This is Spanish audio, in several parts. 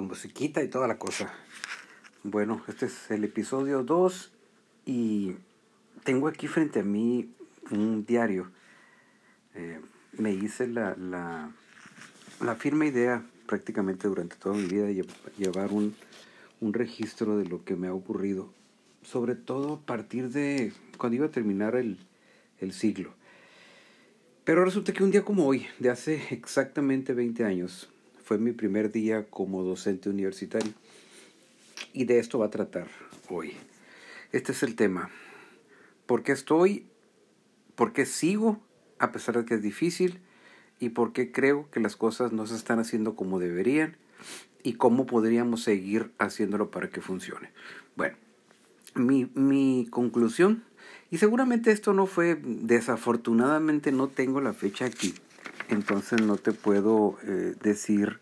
con musiquita y toda la cosa. Bueno, este es el episodio 2 y tengo aquí frente a mí un diario. Eh, me hice la, la, la, firme idea prácticamente durante toda mi vida de llevar un, un registro de lo que me ha ocurrido, sobre todo a partir de cuando iba a terminar el, el siglo. Pero resulta que un día como hoy, de hace exactamente 20 años, fue mi primer día como docente universitario. Y de esto va a tratar hoy. Este es el tema. ¿Por qué estoy? ¿Por qué sigo a pesar de que es difícil? ¿Y por qué creo que las cosas no se están haciendo como deberían? ¿Y cómo podríamos seguir haciéndolo para que funcione? Bueno, mi, mi conclusión, y seguramente esto no fue, desafortunadamente no tengo la fecha aquí, entonces no te puedo eh, decir,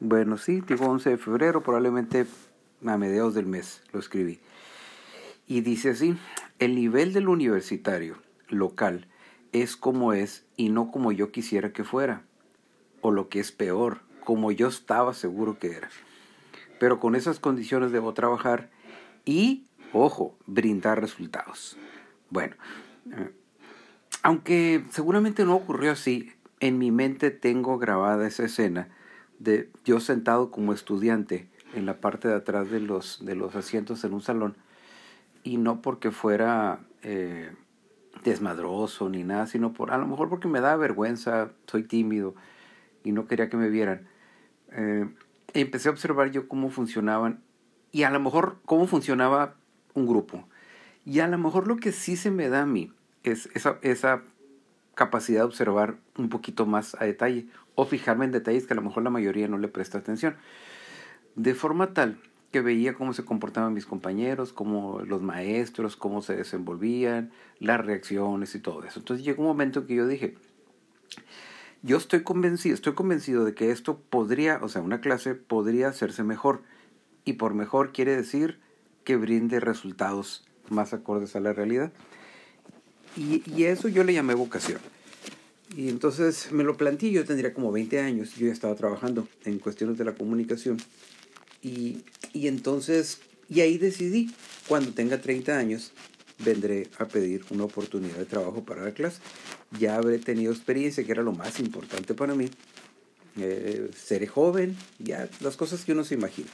bueno, sí, digo 11 de febrero, probablemente a mediados del mes lo escribí. Y dice así, el nivel del universitario local es como es y no como yo quisiera que fuera, o lo que es peor, como yo estaba seguro que era. Pero con esas condiciones debo trabajar y, ojo, brindar resultados. Bueno, eh, aunque seguramente no ocurrió así, en mi mente tengo grabada esa escena de yo sentado como estudiante en la parte de atrás de los, de los asientos en un salón y no porque fuera eh, desmadroso ni nada, sino por a lo mejor porque me da vergüenza, soy tímido y no quería que me vieran. Eh, empecé a observar yo cómo funcionaban y a lo mejor cómo funcionaba un grupo. Y a lo mejor lo que sí se me da a mí es esa, esa capacidad de observar un poquito más a detalle o fijarme en detalles que a lo mejor la mayoría no le presta atención. De forma tal que veía cómo se comportaban mis compañeros, cómo los maestros, cómo se desenvolvían, las reacciones y todo eso. Entonces llegó un momento que yo dije, yo estoy convencido, estoy convencido de que esto podría, o sea, una clase podría hacerse mejor. Y por mejor quiere decir que brinde resultados más acordes a la realidad. Y, y eso yo le llamé vocación. Y entonces me lo planteé, yo tendría como 20 años, yo ya estaba trabajando en cuestiones de la comunicación. Y, y entonces, y ahí decidí, cuando tenga 30 años, vendré a pedir una oportunidad de trabajo para la clase. Ya habré tenido experiencia, que era lo más importante para mí. Eh, seré joven, ya las cosas que uno se imagina.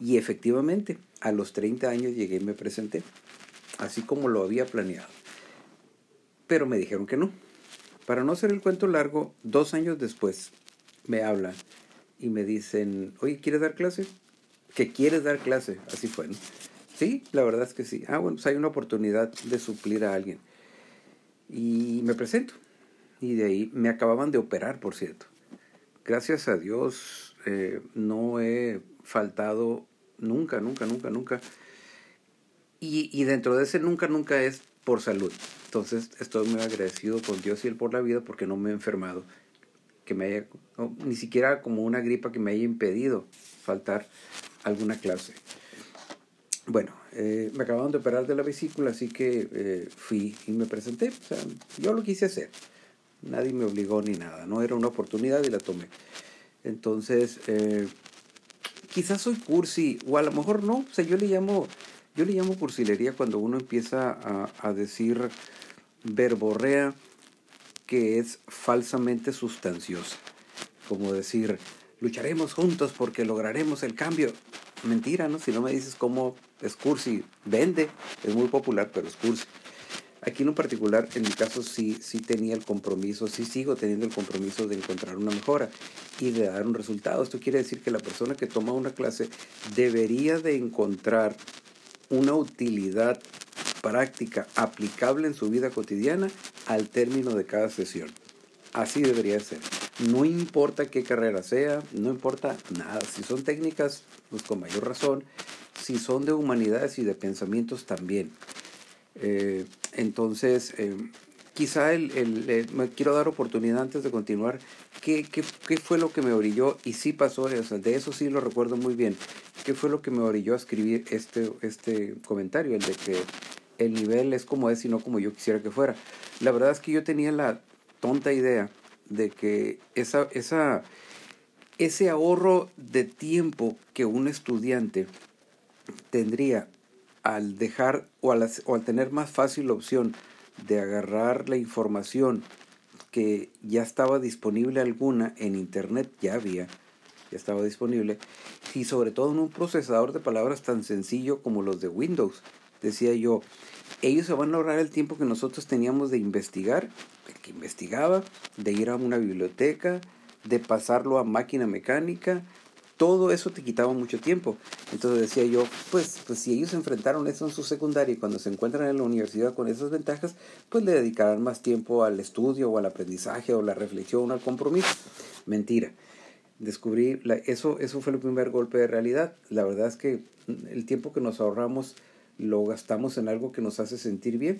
Y efectivamente, a los 30 años llegué y me presenté, así como lo había planeado pero me dijeron que no. Para no hacer el cuento largo, dos años después me hablan y me dicen, oye, ¿quieres dar clase? ¿Que quieres dar clase? Así fue. Sí, la verdad es que sí. Ah, bueno, pues hay una oportunidad de suplir a alguien. Y me presento. Y de ahí me acababan de operar, por cierto. Gracias a Dios eh, no he faltado nunca, nunca, nunca, nunca. Y, y dentro de ese nunca, nunca es por salud. Entonces estoy muy agradecido con Dios y Él por la vida porque no me he enfermado, que me haya, ni siquiera como una gripa que me haya impedido faltar alguna clase. Bueno, eh, me acababan de operar de la vesícula, así que eh, fui y me presenté. O sea, yo lo quise hacer. Nadie me obligó ni nada. No era una oportunidad y la tomé. Entonces, eh, quizás soy cursi, o a lo mejor no. O sea, yo le llamo yo le llamo cursilería cuando uno empieza a, a decir verborrea que es falsamente sustanciosa. Como decir, lucharemos juntos porque lograremos el cambio. Mentira, ¿no? Si no me dices cómo es cursi, vende, es muy popular, pero es cursi. Aquí en un particular, en mi caso, sí, sí tenía el compromiso, sí sigo teniendo el compromiso de encontrar una mejora y de dar un resultado. Esto quiere decir que la persona que toma una clase debería de encontrar una utilidad práctica aplicable en su vida cotidiana al término de cada sesión. Así debería ser. No importa qué carrera sea, no importa nada. Si son técnicas, pues con mayor razón. Si son de humanidades y de pensamientos también. Eh, entonces, eh, quizá el, el, me quiero dar oportunidad antes de continuar. ¿Qué, qué, qué fue lo que me orilló? Y sí pasó, de eso sí lo recuerdo muy bien. ¿Qué fue lo que me orilló a escribir este, este comentario? El de que el nivel es como es y no como yo quisiera que fuera. La verdad es que yo tenía la tonta idea de que esa, esa, ese ahorro de tiempo que un estudiante tendría al dejar o al, o al tener más fácil la opción de agarrar la información que ya estaba disponible alguna en internet, ya había, ya estaba disponible, y sobre todo en un procesador de palabras tan sencillo como los de Windows. Decía yo, ellos se van a ahorrar el tiempo que nosotros teníamos de investigar, que investigaba, de ir a una biblioteca, de pasarlo a máquina mecánica, todo eso te quitaba mucho tiempo. Entonces decía yo, pues, pues si ellos enfrentaron eso en su secundaria y cuando se encuentran en la universidad con esas ventajas, pues le dedicarán más tiempo al estudio o al aprendizaje o la reflexión o al compromiso. Mentira. Descubrí, eso, eso fue el primer golpe de realidad. La verdad es que el tiempo que nos ahorramos lo gastamos en algo que nos hace sentir bien,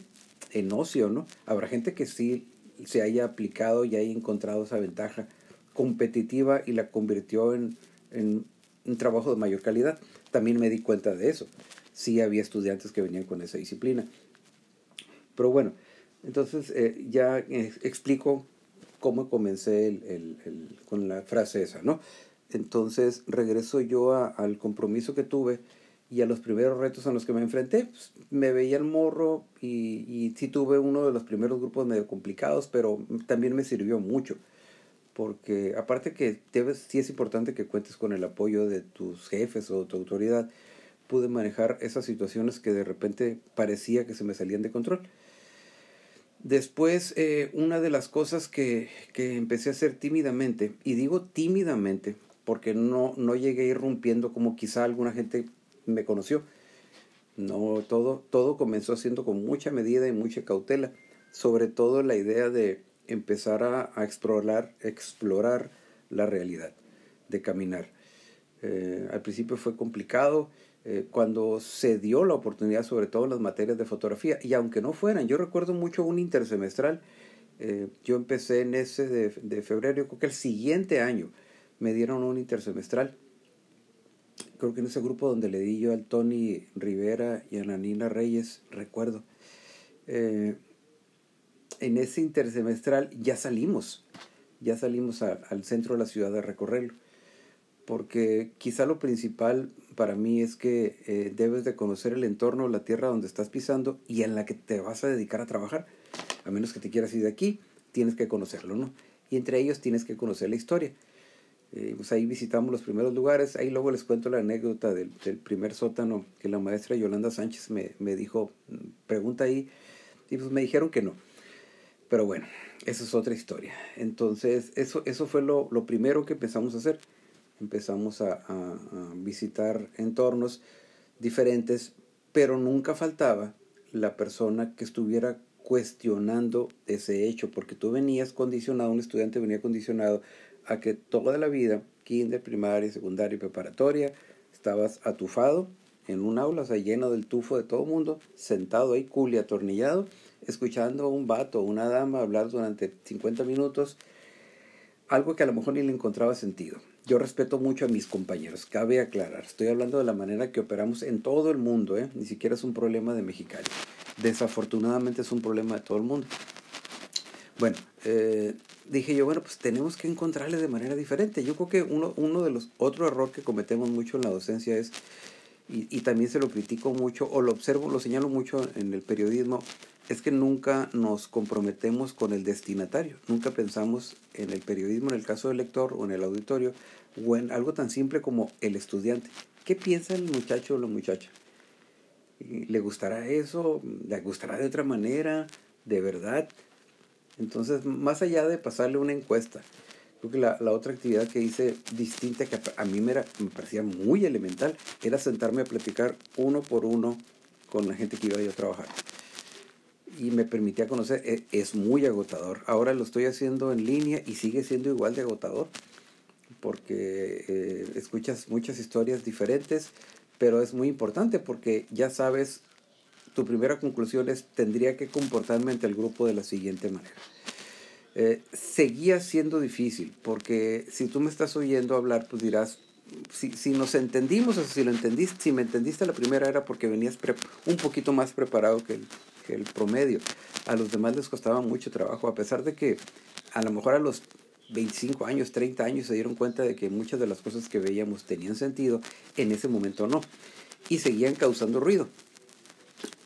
en ocio, ¿no? Habrá gente que sí se haya aplicado y haya encontrado esa ventaja competitiva y la convirtió en, en un trabajo de mayor calidad. También me di cuenta de eso. Sí había estudiantes que venían con esa disciplina. Pero bueno, entonces eh, ya explico cómo comencé el, con la frase esa, ¿no? Entonces regreso yo a, al compromiso que tuve y a los primeros retos a los que me enfrenté. Pues, me veía el morro y, y sí tuve uno de los primeros grupos medio complicados, pero también me sirvió mucho porque aparte que debes, sí es importante que cuentes con el apoyo de tus jefes o tu autoridad, pude manejar esas situaciones que de repente parecía que se me salían de control. Después, eh, una de las cosas que, que, empecé a hacer tímidamente, y digo tímidamente porque no, no llegué a ir rompiendo como quizá alguna gente me conoció. No, todo, todo comenzó haciendo con mucha medida y mucha cautela, sobre todo la idea de empezar a, a explorar, explorar la realidad, de caminar. Eh, al principio fue complicado, eh, cuando se dio la oportunidad, sobre todo en las materias de fotografía, y aunque no fueran, yo recuerdo mucho un intersemestral, eh, yo empecé en ese de, de febrero, creo que el siguiente año me dieron un intersemestral, creo que en ese grupo donde le di yo al Tony Rivera y a la Nina Reyes, recuerdo. Eh, en ese intersemestral ya salimos, ya salimos a, al centro de la ciudad a recorrerlo, porque quizá lo principal para mí es que eh, debes de conocer el entorno, la tierra donde estás pisando y en la que te vas a dedicar a trabajar, a menos que te quieras ir de aquí, tienes que conocerlo, ¿no? Y entre ellos tienes que conocer la historia. Eh, pues ahí visitamos los primeros lugares, ahí luego les cuento la anécdota del, del primer sótano que la maestra Yolanda Sánchez me, me dijo, pregunta ahí, y pues me dijeron que no pero bueno, esa es otra historia. Entonces, eso, eso fue lo, lo primero que empezamos a hacer. Empezamos a, visitar entornos diferentes, pero nunca faltaba la persona que estuviera cuestionando ese hecho, porque tú venías condicionado, un estudiante venía condicionado a que toda la vida, kinder, primaria, secundaria y preparatoria, estabas atufado en un aula, o sea, lleno del tufo de todo el mundo, sentado ahí, culi, atornillado, escuchando a un vato una dama hablar durante 50 minutos, algo que a lo mejor ni le encontraba sentido. Yo respeto mucho a mis compañeros, cabe aclarar, estoy hablando de la manera que operamos en todo el mundo, ¿eh? ni siquiera es un problema de Mexicali. Desafortunadamente es un problema de todo el mundo. Bueno, eh, dije yo, bueno, pues tenemos que encontrarle de manera diferente. Yo creo que uno, uno de los, otro error que cometemos mucho en la docencia es, y, y también se lo critico mucho, o lo observo, lo señalo mucho en el periodismo, es que nunca nos comprometemos con el destinatario, nunca pensamos en el periodismo, en el caso del lector o en el auditorio, o en algo tan simple como el estudiante. ¿Qué piensa el muchacho o la muchacha? ¿Le gustará eso? ¿Le gustará de otra manera? ¿De verdad? Entonces, más allá de pasarle una encuesta, creo que la, la otra actividad que hice distinta, que a mí me, era, me parecía muy elemental, era sentarme a platicar uno por uno con la gente que iba yo a trabajar y me permitía conocer, e, es muy agotador. Ahora lo estoy haciendo en línea y sigue siendo igual de agotador porque eh, escuchas muchas historias diferentes, pero es muy importante porque ya sabes, tu primera conclusión es, tendría que comportarme ante el grupo de la siguiente manera. Eh, seguía siendo difícil, porque si tú me estás oyendo hablar, pues dirás, si, si nos entendimos, o si lo entendiste, si me entendiste la primera era porque venías un poquito más preparado que el, promedio. A los demás les costaba mucho trabajo, a pesar de que a lo mejor a los 25 años, 30 años se dieron cuenta de que muchas de las cosas que veíamos tenían sentido, en ese momento no, y seguían causando ruido.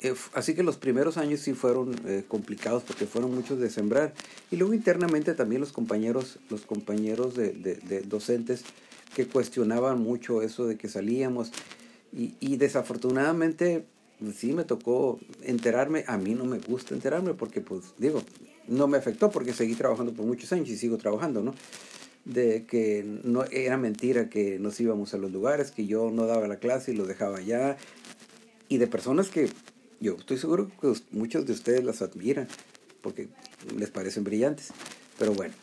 Eh, así que los primeros años sí fueron eh, complicados porque fueron muchos de sembrar y luego internamente también los compañeros los compañeros de, docentes que cuestionaban mucho eso de que salíamos. Y, y desafortunadamente pues sí me tocó enterarme a mí no me gusta enterarme porque pues digo no me afectó porque seguí trabajando por muchos años y sigo trabajando no de que no era mentira que nos íbamos a los lugares que yo no daba la clase y lo dejaba allá. Y de personas que yo estoy seguro que muchos de ustedes las admiran porque les parecen brillantes. Pero bueno,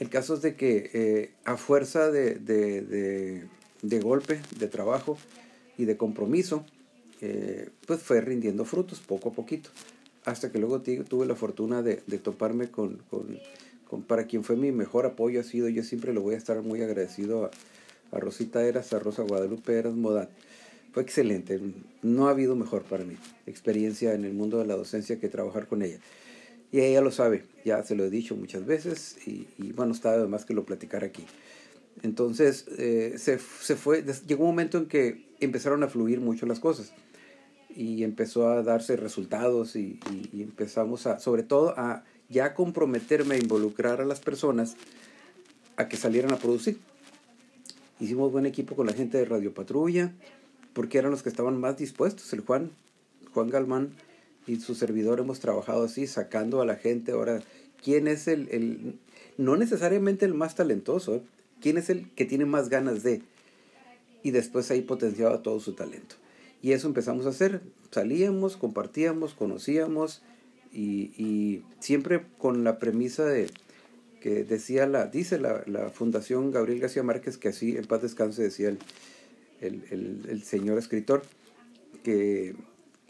el caso es de que eh, a fuerza de, de, de, golpe, de trabajo y de compromiso, eh, pues fue rindiendo frutos poco a poquito. Hasta que luego tuve la fortuna de, toparme con, con, con, para quien fue mi mejor apoyo ha sido, yo siempre le voy a estar muy agradecido a, a Rosita Eras, a Rosa Guadalupe Eras Modat fue excelente. No ha habido mejor para mí experiencia en el mundo de la docencia que trabajar con ella. Y ella lo sabe, ya se lo he dicho muchas veces y, bueno, está además que lo platicar aquí. Entonces, eh, se, se, fue, llegó un momento en que empezaron a fluir mucho las cosas y empezó a darse resultados y, y, empezamos a, sobre todo, a ya comprometerme a involucrar a las personas a que salieran a producir. Hicimos buen equipo con la gente de Radio Patrulla, porque eran los que estaban más dispuestos. El Juan, Juan Galmán y su servidor hemos trabajado así, sacando a la gente. Ahora, ¿quién es el, el no necesariamente el más talentoso, quién es el que tiene más ganas de? Y después ahí potenciaba todo su talento. Y eso empezamos a hacer. Salíamos, compartíamos, conocíamos y, y siempre con la premisa de que decía la, dice la, la Fundación Gabriel García Márquez que así en paz descanse decía el, el, señor escritor, que,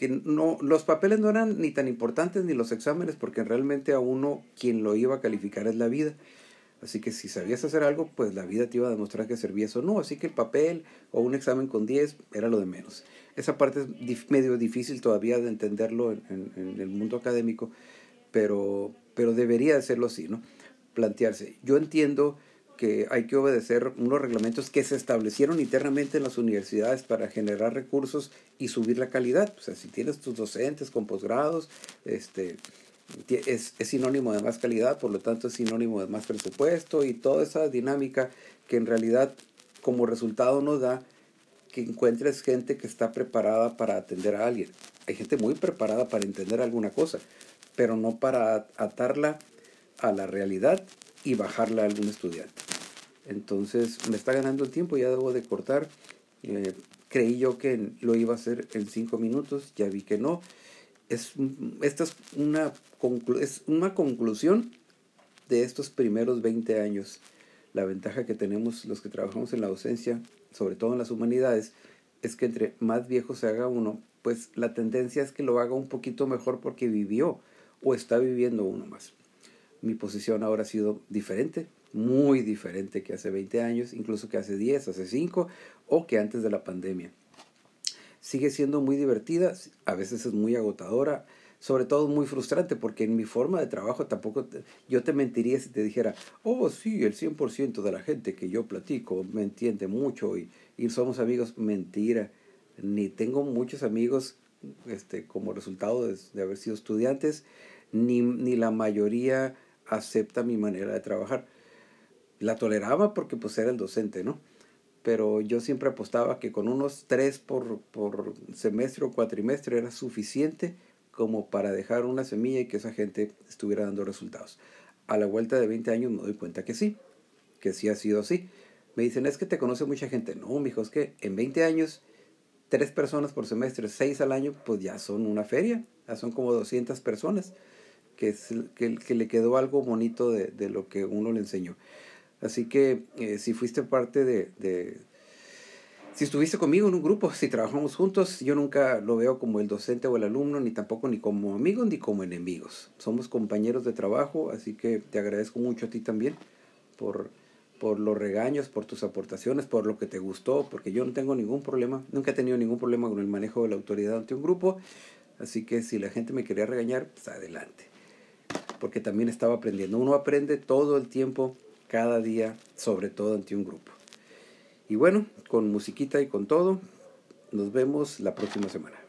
que no, los papeles no eran ni tan importantes ni los exámenes, porque realmente a uno quien lo iba a calificar es la vida. Así que si sabías hacer algo, pues la vida te iba a demostrar que servías o no. Así que el papel o un examen con 10 era lo de menos. Esa parte es medio difícil todavía de entenderlo en, el mundo académico, pero, pero debería de serlo así, ¿no? Plantearse. Yo entiendo que hay que obedecer unos reglamentos que se establecieron internamente en las universidades para generar recursos y subir la calidad. O sea, si tienes tus docentes con posgrados, este, es, es, sinónimo de más calidad, por lo tanto es sinónimo de más presupuesto y toda esa dinámica que en realidad como resultado nos da que encuentres gente que está preparada para atender a alguien. Hay gente muy preparada para entender alguna cosa, pero no para atarla a la realidad y bajarla a algún estudiante. Entonces me está ganando el tiempo, ya debo de cortar. Eh, creí yo que lo iba a hacer en cinco minutos, ya vi que no. Es, esta es una, es una conclusión de estos primeros 20 años. La ventaja que tenemos los que trabajamos en la docencia, sobre todo en las humanidades, es que entre más viejo se haga uno, pues la tendencia es que lo haga un poquito mejor porque vivió o está viviendo uno más mi posición ahora ha sido diferente, muy diferente que hace 20 años, incluso que hace 10, hace 5 o que antes de la pandemia. Sigue siendo muy divertida, a veces es muy agotadora, sobre todo muy frustrante porque en mi forma de trabajo tampoco yo te mentiría si te dijera, oh sí, el 100% de la gente que yo platico me entiende mucho y, somos amigos, mentira, ni tengo muchos amigos este, como resultado de, de haber sido estudiantes, ni, ni la mayoría acepta mi manera de trabajar. La toleraba porque pues era el docente, ¿no? Pero yo siempre apostaba que con unos tres por, por semestre o cuatrimestre era suficiente como para dejar una semilla y que esa gente estuviera dando resultados. A la vuelta de 20 años me doy cuenta que sí, que sí ha sido así. Me dicen, es que te conoce mucha gente. No, mijo, es que en 20 años, tres personas por semestre, seis al año, pues ya son una feria, ya son como 200 personas que, que, que, le quedó algo bonito de, de, lo que uno le enseñó. Así que eh, si fuiste parte de, de, si estuviste conmigo en un grupo, si trabajamos juntos, yo nunca lo veo como el docente o el alumno, ni tampoco ni como amigos ni como enemigos. Somos compañeros de trabajo, así que te agradezco mucho a ti también por, por los regaños, por tus aportaciones, por lo que te gustó, porque yo no tengo ningún problema, nunca he tenido ningún problema con el manejo de la autoridad ante un grupo, así que si la gente me quería regañar, pues adelante porque también estaba aprendiendo. Uno aprende todo el tiempo cada día, sobre todo ante un grupo. Y bueno, con musiquita y con todo, nos vemos la próxima semana.